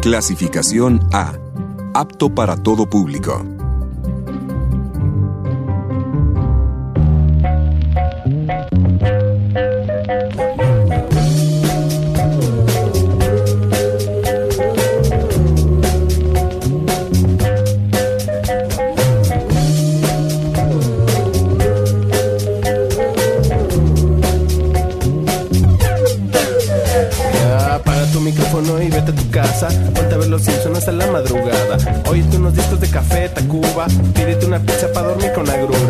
Clasificación A. Apto para todo público.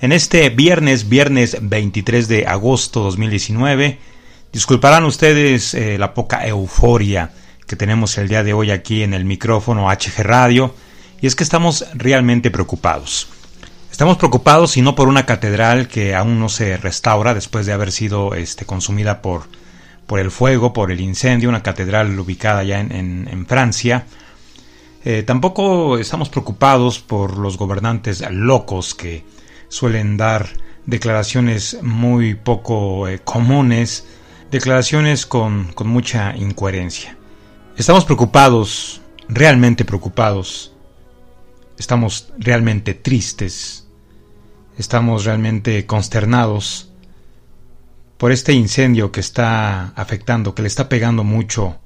En este viernes, viernes 23 de agosto 2019. Disculparán ustedes eh, la poca euforia que tenemos el día de hoy aquí en el micrófono HG Radio. Y es que estamos realmente preocupados. Estamos preocupados y no por una catedral que aún no se restaura después de haber sido este, consumida por, por el fuego, por el incendio, una catedral ubicada ya en, en Francia eh, tampoco estamos preocupados por los gobernantes locos que suelen dar declaraciones muy poco eh, comunes, declaraciones con, con mucha incoherencia. Estamos preocupados, realmente preocupados, estamos realmente tristes, estamos realmente consternados por este incendio que está afectando, que le está pegando mucho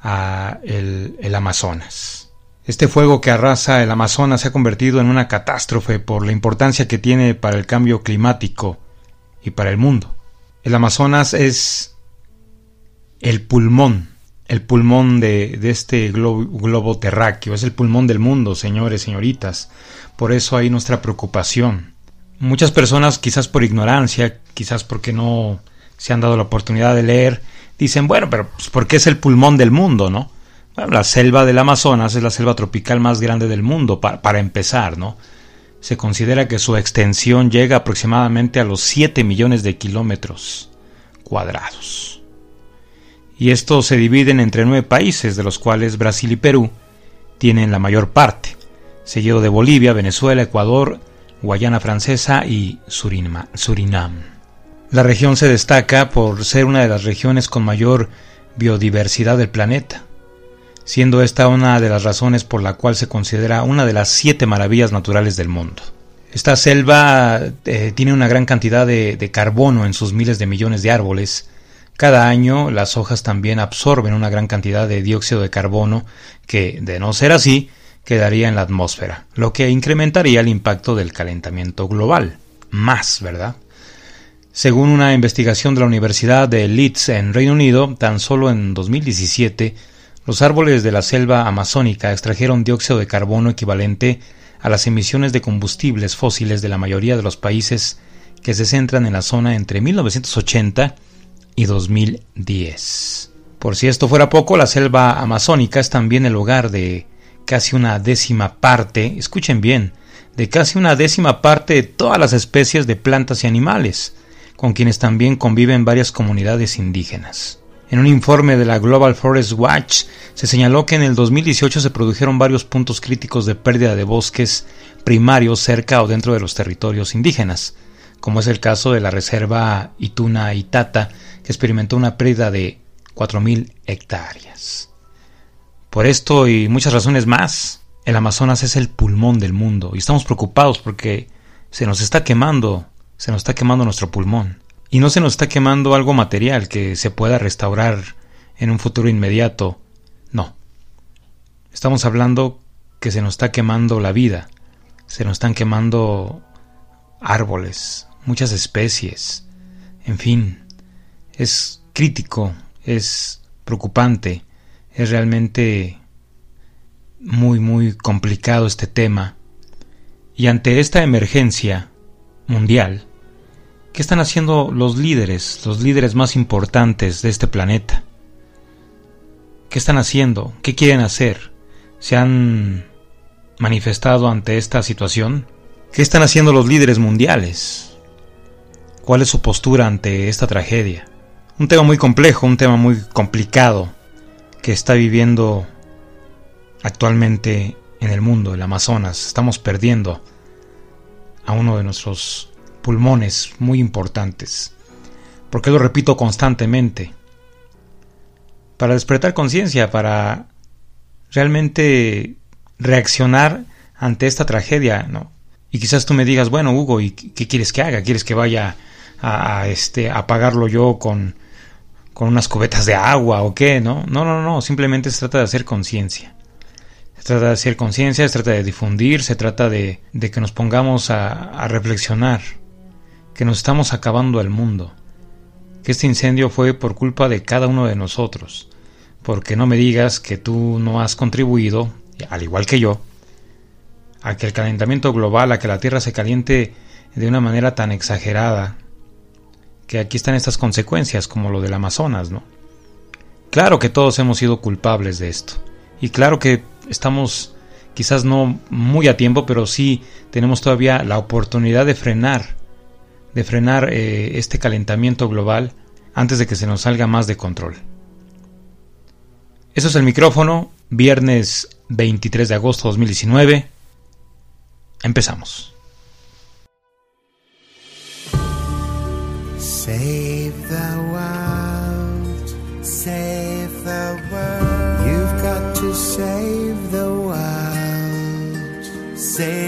a el Amazonas. Este fuego que arrasa el Amazonas se ha convertido en una catástrofe por la importancia que tiene para el cambio climático y para el mundo. El Amazonas es el pulmón, el pulmón de, este globo, terráqueo, es el pulmón del mundo, señores, señoritas. Por eso hay nuestra preocupación. Muchas personas, quizás por ignorancia, quizás porque no se han dado la oportunidad de leer, dicen, bueno, pero pues, ¿por qué es el pulmón del mundo, no? La selva del Amazonas es la selva tropical más grande del mundo, para, empezar, ¿no? Se considera que su extensión llega aproximadamente a los 7 millones de kilómetros cuadrados. Y estos se dividen entre nueve países, de los cuales Brasil y Perú tienen la mayor parte, seguido de Bolivia, Venezuela, Ecuador, Guayana Francesa y Surinam. La región se destaca por ser una de las regiones con mayor biodiversidad del planeta siendo esta una de las razones por la cual se considera una de las siete maravillas naturales del mundo. Esta selva eh, tiene una gran cantidad de, carbono en sus miles de millones de árboles. Cada año las hojas también absorben una gran cantidad de dióxido de carbono que, de no ser así, quedaría en la atmósfera, lo que incrementaría el impacto del calentamiento global. Más, ¿verdad? Según una investigación de la Universidad de Leeds en Reino Unido, tan solo en 2017 los árboles de la selva amazónica extrajeron dióxido de carbono equivalente a las emisiones de combustibles fósiles de la mayoría de los países que se centran en la zona entre 1980 y 2010. Por si esto fuera poco, la selva amazónica es también el hogar de casi una décima parte, escuchen bien, de casi una décima parte de todas las especies de plantas y animales, con quienes también conviven varias comunidades indígenas. En un informe de la Global Forest Watch se señaló que en el 2018 se produjeron varios puntos críticos de pérdida de bosques primarios cerca o dentro de los territorios indígenas, como es el caso de la reserva Ituna Itata, que experimentó una pérdida de 4.000 hectáreas. Por esto y muchas razones más, el Amazonas es el pulmón del mundo y estamos preocupados porque se nos está quemando, se nos está quemando nuestro pulmón y no se nos está quemando algo material que se pueda restaurar en un futuro inmediato. No. Estamos hablando que se nos está quemando la vida, se nos están quemando árboles, muchas especies, en fin, es crítico, es preocupante, es realmente muy, muy complicado este tema. Y ante esta emergencia mundial, ¿qué están haciendo los líderes, los líderes más importantes de este planeta? ¿Qué están haciendo? ¿Qué quieren hacer? ¿Se han manifestado ante esta situación? ¿Qué están haciendo los líderes mundiales? ¿Cuál es su postura ante esta tragedia? Un tema muy complejo, un tema muy complicado que está viviendo actualmente en el mundo, el Amazonas. Estamos perdiendo a uno de nuestros pulmones muy importantes. Porque lo repito constantemente. Para despertar conciencia, para realmente reaccionar ante esta tragedia, ¿no? Y quizás tú me digas, bueno, Hugo, ¿y qué quieres que haga? ¿Quieres que vaya a, este, a apagarlo yo con, con unas cubetas de agua o qué? No, no, no, no, simplemente se trata de hacer conciencia. Se trata de hacer conciencia, se trata de difundir, se trata de, de que nos pongamos a reflexionar, que nos estamos acabando el mundo, que este incendio fue por culpa de cada uno de nosotros, porque no me digas que tú no has contribuido, al igual que yo, a que el calentamiento global, a que la Tierra se caliente de una manera tan exagerada, que aquí están estas consecuencias como lo del Amazonas, ¿no? Claro que todos hemos sido culpables de esto. Y claro que estamos quizás no muy a tiempo, pero sí tenemos todavía la oportunidad de frenar, de frenar eh, este calentamiento global antes de que se nos salga más de control. Eso es el micrófono, viernes 23 de agosto 2019. Empezamos. Save the world, save the world. You've got to save the world, save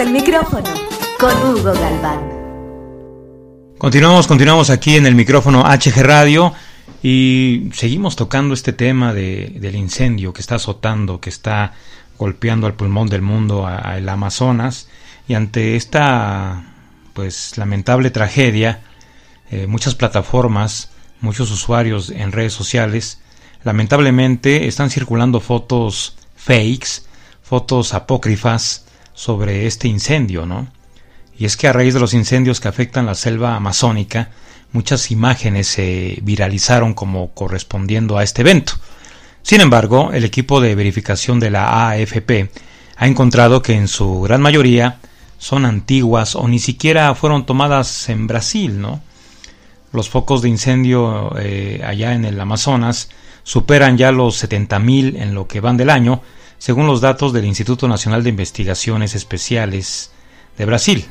el micrófono con Hugo Galván. Continuamos, continuamos aquí en el micrófono HG Radio y seguimos tocando este tema de, del incendio que está azotando, que está golpeando al pulmón del mundo, al Amazonas, y ante esta pues lamentable tragedia, eh, muchas plataformas, muchos usuarios en redes sociales, lamentablemente están circulando fotos fakes, fotos apócrifas sobre este incendio, ¿no? Y es que a raíz de los incendios que afectan la selva amazónica, muchas imágenes se viralizaron como correspondiendo a este evento. Sin embargo, el equipo de verificación de la AFP ha encontrado que en su gran mayoría son antiguas o ni siquiera fueron tomadas en Brasil, ¿no? Los focos de incendio eh, allá en el Amazonas superan ya los 70.000 en lo que van del año, según los datos del Instituto Nacional de Investigaciones Especiales de Brasil.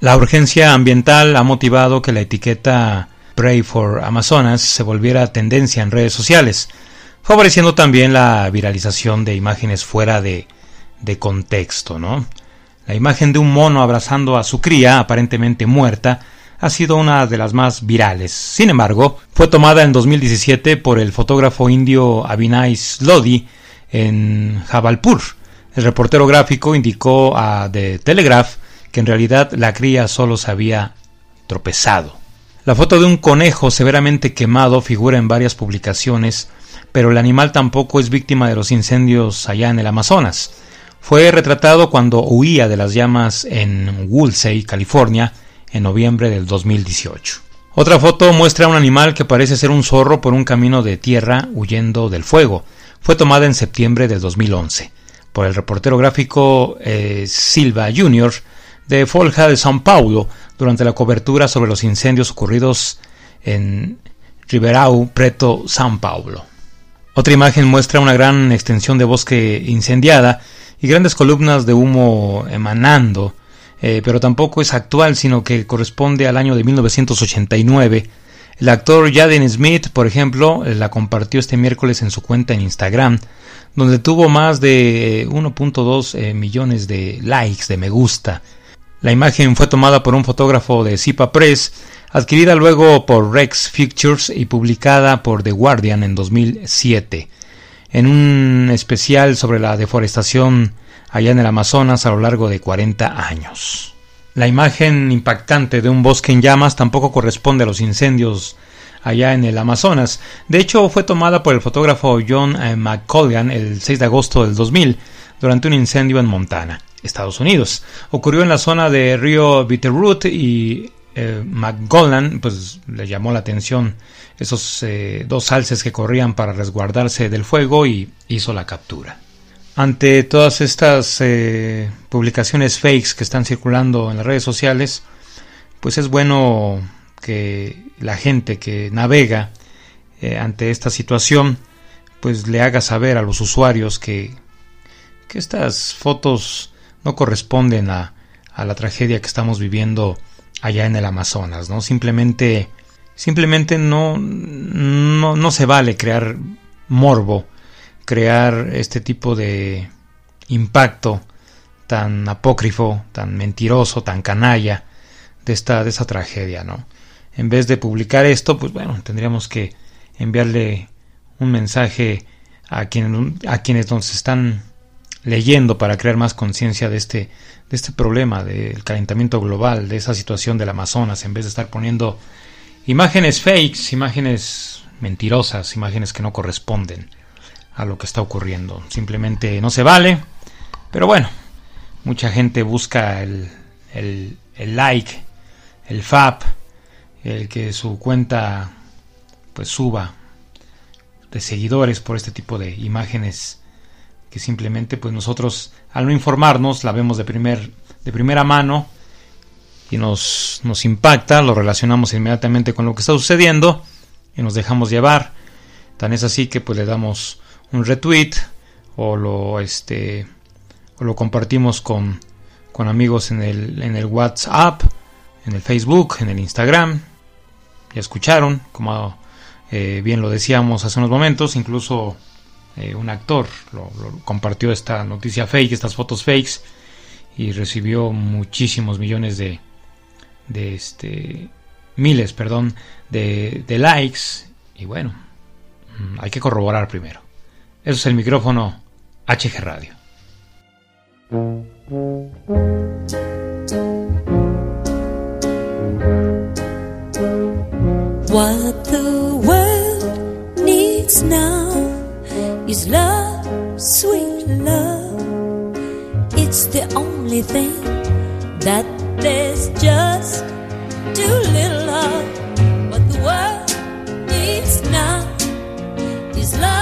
La urgencia ambiental ha motivado que la etiqueta Pray for Amazonas se volviera tendencia en redes sociales, favoreciendo también la viralización de imágenes fuera de, de contexto, ¿no? La imagen de un mono abrazando a su cría, aparentemente muerta, ha sido una de las más virales. Sin embargo, fue tomada en 2017 por el fotógrafo indio Abhinay Lodi en Jabalpur. El reportero gráfico indicó a The Telegraph que en realidad la cría solo se había tropezado. La foto de un conejo severamente quemado figura en varias publicaciones, pero el animal tampoco es víctima de los incendios allá en el Amazonas. Fue retratado cuando huía de las llamas en Woolsey, California, en noviembre del 2018. Otra foto muestra a un animal que parece ser un zorro por un camino de tierra huyendo del fuego. Fue tomada en septiembre del 2011 por el reportero gráfico eh, Silva Jr. de Folja de São Paulo durante la cobertura sobre los incendios ocurridos en Ribeirão Preto, São Paulo. Otra imagen muestra una gran extensión de bosque incendiada y grandes columnas de humo emanando, eh, pero tampoco es actual, sino que corresponde al año de 1989. El actor Jaden Smith, por ejemplo, eh, la compartió este miércoles en su cuenta en Instagram, donde tuvo más de 1.2 eh, millones de likes, de me gusta. La imagen fue tomada por un fotógrafo de Zipa Press, adquirida luego por Rex Pictures y publicada por The Guardian en 2007 en un especial sobre la deforestación allá en el Amazonas a lo largo de 40 años. La imagen impactante de un bosque en llamas tampoco corresponde a los incendios allá en el Amazonas. De hecho, fue tomada por el fotógrafo John eh, McColgan el 6 de agosto del 2000 durante un incendio en Montana, Estados Unidos. Ocurrió en la zona de Río Bitterroot y eh, pues le llamó la atención esos eh, dos alces que corrían para resguardarse del fuego y hizo la captura. Ante todas estas eh, publicaciones fakes que están circulando en las redes sociales, pues es bueno que la gente que navega eh, ante esta situación, pues le haga saber a los usuarios que, que estas fotos no corresponden a, a la tragedia que estamos viviendo allá en el Amazonas, ¿no? Simplemente, simplemente no, no, no se vale crear morbo, crear este tipo de impacto tan apócrifo, tan mentiroso, tan canalla de esta, de tragedia, ¿no? En vez de publicar esto, pues bueno, tendríamos que enviarle un mensaje a, quien, a quienes nos están leyendo para crear más conciencia de este, de este problema del calentamiento global, de esa situación del Amazonas, en vez de estar poniendo imágenes fakes, imágenes mentirosas, imágenes que no corresponden a lo que está ocurriendo. Simplemente no se vale, pero bueno, mucha gente busca el, el, el like, el FAP, el que su cuenta pues suba de seguidores por este tipo de imágenes que simplemente pues nosotros al no informarnos la vemos de, primer, de primera mano y nos, nos impacta, lo relacionamos inmediatamente con lo que está sucediendo y nos dejamos llevar. Tan es así que pues le damos un retweet o lo este o lo compartimos con, con amigos en el, en el WhatsApp, en el Facebook, en el Instagram. Ya escucharon, como eh, bien lo decíamos hace unos momentos, incluso eh, un actor lo, compartió esta noticia fake, estas fotos fakes, y recibió muchísimos millones de, de este, miles, perdón, de, de likes. Y bueno, mm, hay que corroborar primero. Es el micrófono HG Radio. What the world needs now is love, sweet love. It's the only thing that there's just too little of. What the world needs now is love,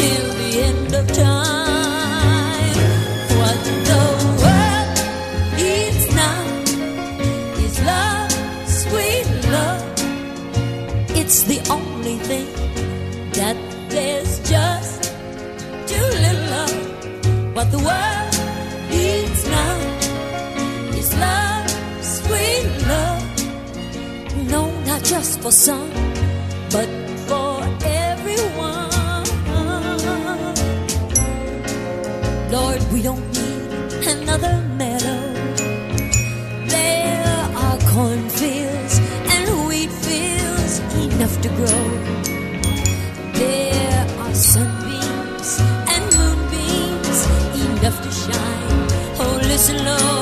till the end of time. What the world needs now is love, sweet love. It's the only thing that there's just too little. What the world needs now is love, sweet love. No, not just for some, but we don't need another meadow. There are cornfields and wheat fields enough to grow. There are sunbeams and moonbeams enough to shine. Oh, listen, Lord,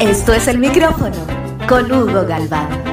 Esto es el micrófono con Hugo Galván.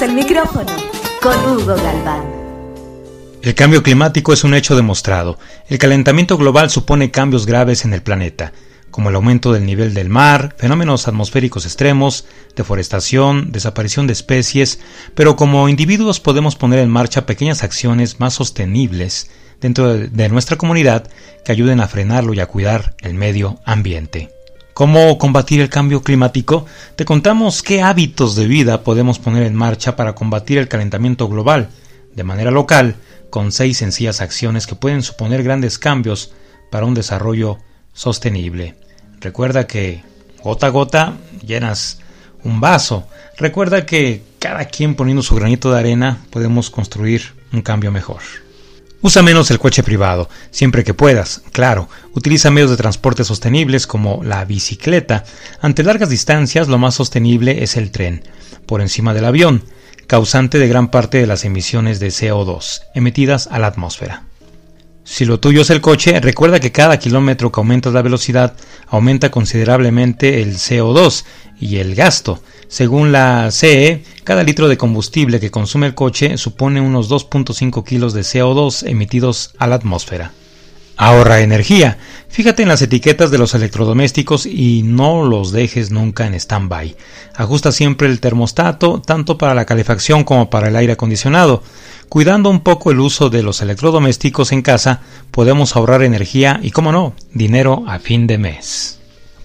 El micrófono con Hugo Galván. El cambio climático es un hecho demostrado. El calentamiento global supone cambios graves en el planeta, como el aumento del nivel del mar, fenómenos atmosféricos extremos, deforestación, desaparición de especies, pero como individuos podemos poner en marcha pequeñas acciones más sostenibles dentro de, de nuestra comunidad que ayuden a frenarlo y a cuidar el medio ambiente. ¿Cómo combatir el cambio climático? Te contamos qué hábitos de vida podemos poner en marcha para combatir el calentamiento global de manera local, con seis sencillas acciones que pueden suponer grandes cambios para un desarrollo sostenible. Recuerda que gota a gota llenas un vaso. Recuerda que cada quien poniendo su granito de arena podemos construir un cambio mejor. Usa menos el coche privado, siempre que puedas, claro. Utiliza medios de transporte sostenibles como la bicicleta. Ante largas distancias lo más sostenible es el tren, por encima del avión, causante de gran parte de las emisiones de CO2 emitidas a la atmósfera. Si lo tuyo es el coche, recuerda que cada kilómetro que aumentas la velocidad aumenta considerablemente el CO2 y el gasto. Según la CE, cada litro de combustible que consume el coche supone unos 2.5 kilos de CO2 emitidos a la atmósfera. Ahorra energía. Fíjate en las etiquetas de los electrodomésticos y no los dejes nunca en stand-by. Ajusta siempre el termostato, tanto para la calefacción como para el aire acondicionado. Cuidando un poco el uso de los electrodomésticos en casa, podemos ahorrar energía y, como no, dinero a fin de mes.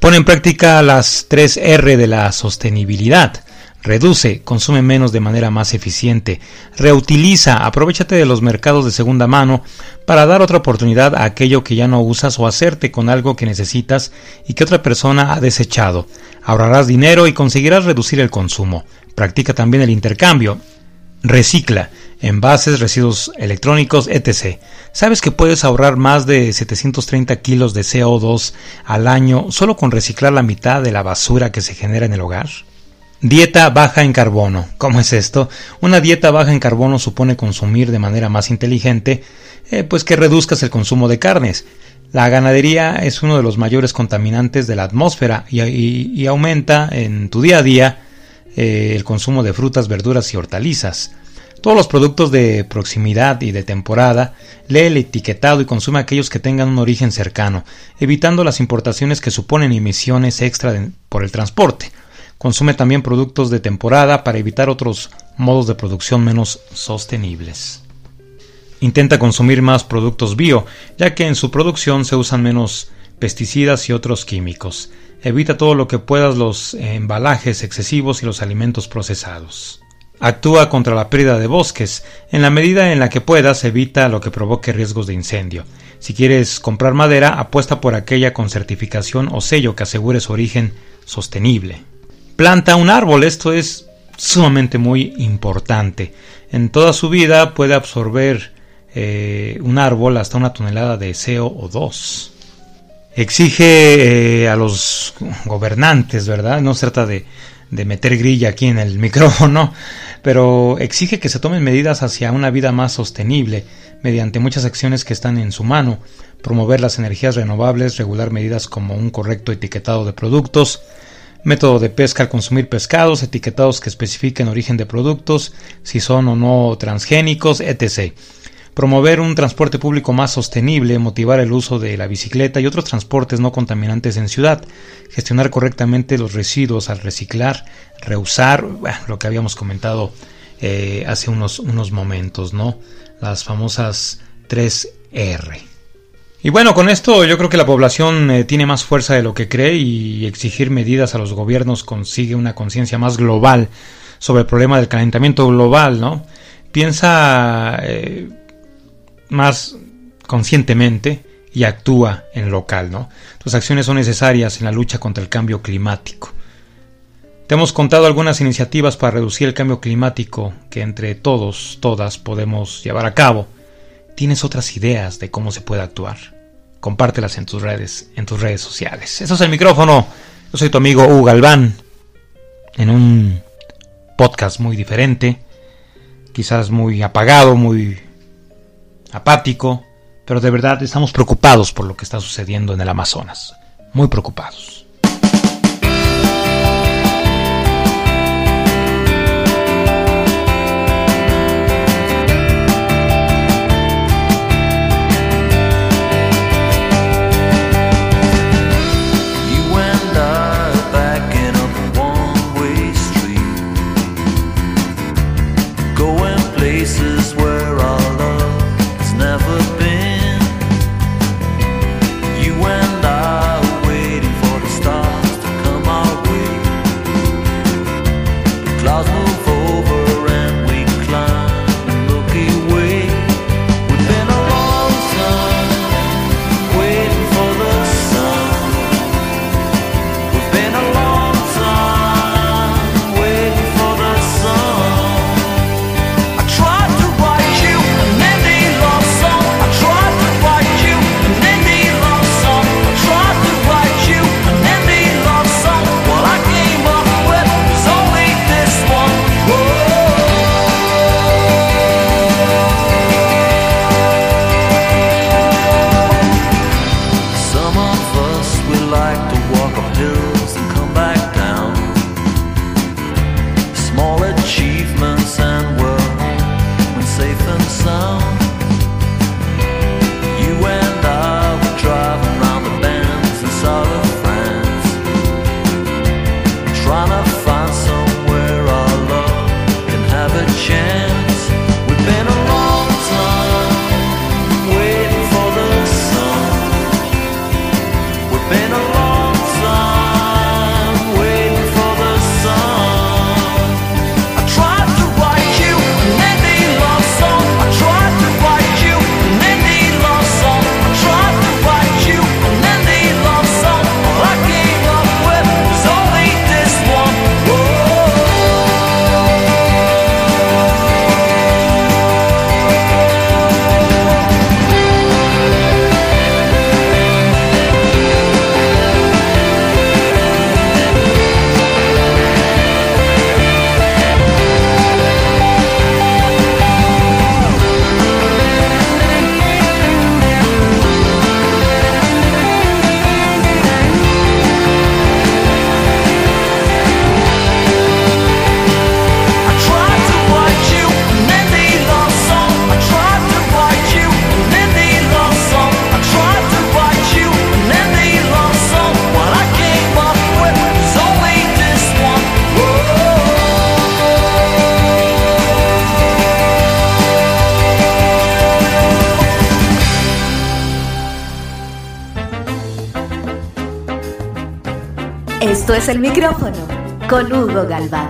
Pone en práctica las 3 R de la sostenibilidad. Reduce, consume menos de manera más eficiente, reutiliza, aprovechate de los mercados de segunda mano para dar otra oportunidad a aquello que ya no usas o hacerte con algo que necesitas y que otra persona ha desechado. Ahorrarás dinero y conseguirás reducir el consumo. Practica también el intercambio. Recicla, envases, residuos electrónicos, etc. ¿Sabes que puedes ahorrar más de 730 kilos de CO2 al año solo con reciclar la mitad de la basura que se genera en el hogar? Dieta baja en carbono. ¿Cómo es esto? Una dieta baja en carbono supone consumir de manera más inteligente, eh, pues que reduzcas el consumo de carnes. La ganadería es uno de los mayores contaminantes de la atmósfera y, aumenta en tu día a día eh, el consumo de frutas, verduras y hortalizas. Todos los productos de proximidad y de temporada, lee el etiquetado y consume aquellos que tengan un origen cercano, evitando las importaciones que suponen emisiones extra por el transporte. Consume también productos de temporada para evitar otros modos de producción menos sostenibles. Intenta consumir más productos bio, ya que en su producción se usan menos pesticidas y otros químicos. Evita todo lo que puedas los embalajes excesivos y los alimentos procesados. Actúa contra la pérdida de bosques. En la medida en la que puedas, evita lo que provoque riesgos de incendio. Si quieres comprar madera, apuesta por aquella con certificación o sello que asegure su origen sostenible. Planta un árbol, esto es sumamente muy importante. En toda su vida puede absorber eh, un árbol hasta una tonelada de CO2. Exige eh, a los gobernantes, ¿verdad? No se trata de, de meter grilla aquí en el micrófono, pero exige que se tomen medidas hacia una vida más sostenible mediante muchas acciones que están en su mano, promover las energías renovables, regular medidas como un correcto etiquetado de productos, método de pesca al consumir pescados, etiquetados que especifiquen origen de productos, si son o no transgénicos, etc. Promover un transporte público más sostenible, motivar el uso de la bicicleta y otros transportes no contaminantes en ciudad, gestionar correctamente los residuos al reciclar, reusar, bueno, lo que habíamos comentado eh, hace unos, unos momentos, ¿no? Las famosas 3R. Y bueno, con esto yo creo que la población eh, tiene más fuerza de lo que cree y exigir medidas a los gobiernos consigue una conciencia más global sobre el problema del calentamiento global, ¿no? Piensa eh, más conscientemente y actúa en local, ¿no? Tus acciones son necesarias en la lucha contra el cambio climático. Te hemos contado algunas iniciativas para reducir el cambio climático que entre todos, todas podemos llevar a cabo. ¿Tienes otras ideas de cómo se puede actuar? Compártelas en tus redes, en tus redes sociales. Eso es el micrófono. Yo soy tu amigo Hugo Galván en un podcast muy diferente, quizás muy apagado, muy apático, pero de verdad estamos preocupados por lo que está sucediendo en el Amazonas. Muy preocupados. El micrófono con Hugo Galván.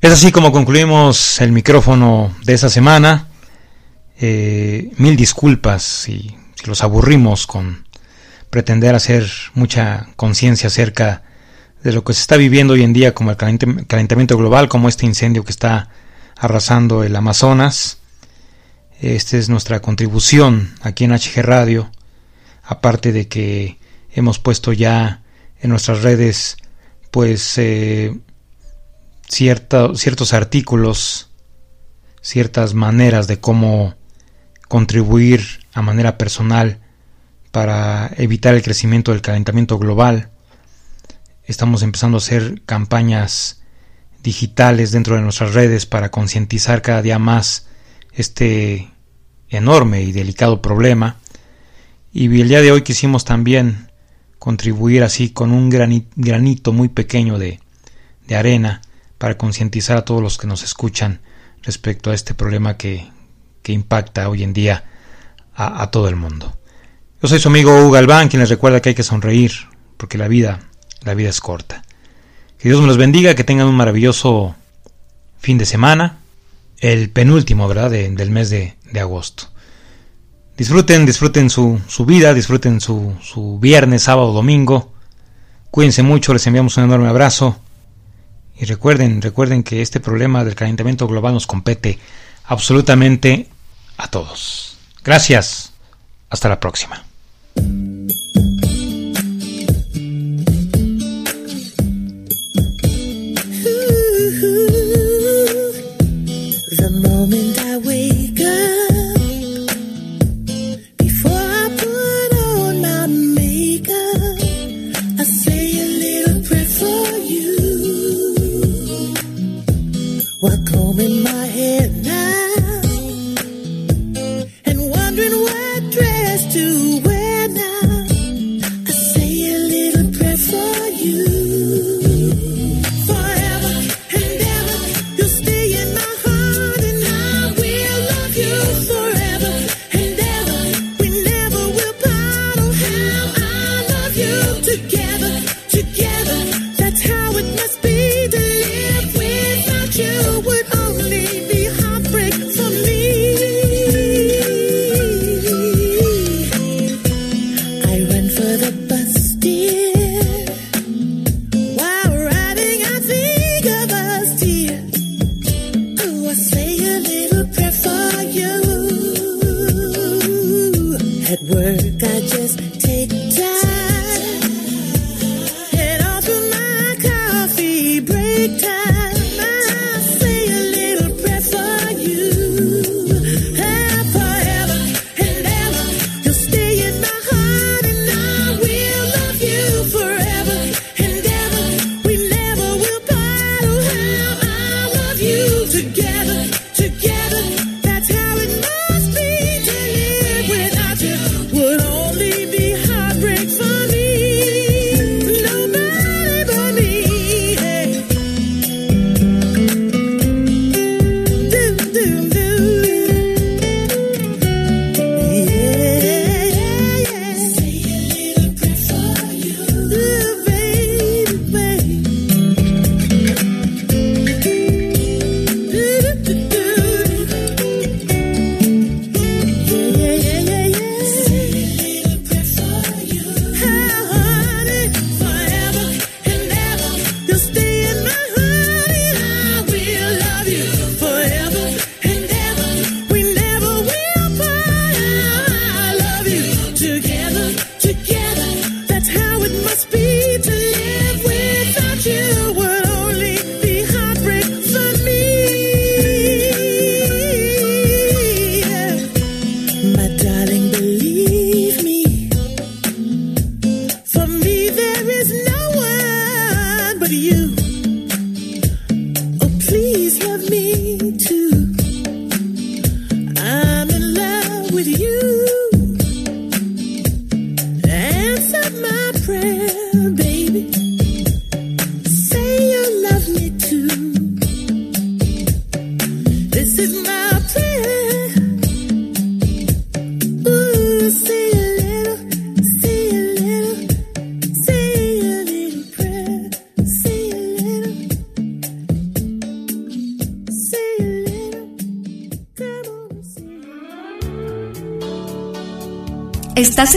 Es así como concluimos el micrófono de esta semana. Eh, mil disculpas si, si los aburrimos con pretender hacer mucha conciencia acerca de lo que se está viviendo hoy en día como el calent- calentamiento global, como este incendio que está arrasando el Amazonas. Esta es nuestra contribución aquí en HG Radio, aparte de que hemos puesto ya en nuestras redes pues eh, ciertos artículos, ciertas maneras de cómo contribuir a manera personal para evitar el crecimiento del calentamiento global. Estamos empezando a hacer campañas digitales dentro de nuestras redes para concientizar cada día más este enorme y delicado problema. Y el día de hoy quisimos también contribuir así con un grani- granito muy pequeño de, de arena para concientizar a todos los que nos escuchan respecto a este problema que, que impacta hoy en día a, todo el mundo. Yo soy su amigo Hugo Galván, quien les recuerda que hay que sonreír, porque la vida, la vida es corta. Que Dios me los bendiga, que tengan un maravilloso fin de semana, el penúltimo, ¿verdad?, de- del mes de, de agosto. Disfruten, disfruten su, su vida, disfruten su, su viernes, sábado, domingo. Cuídense mucho, les enviamos un enorme abrazo. Y recuerden, recuerden que este problema del calentamiento global nos compete absolutamente a todos. Gracias. Hasta la próxima.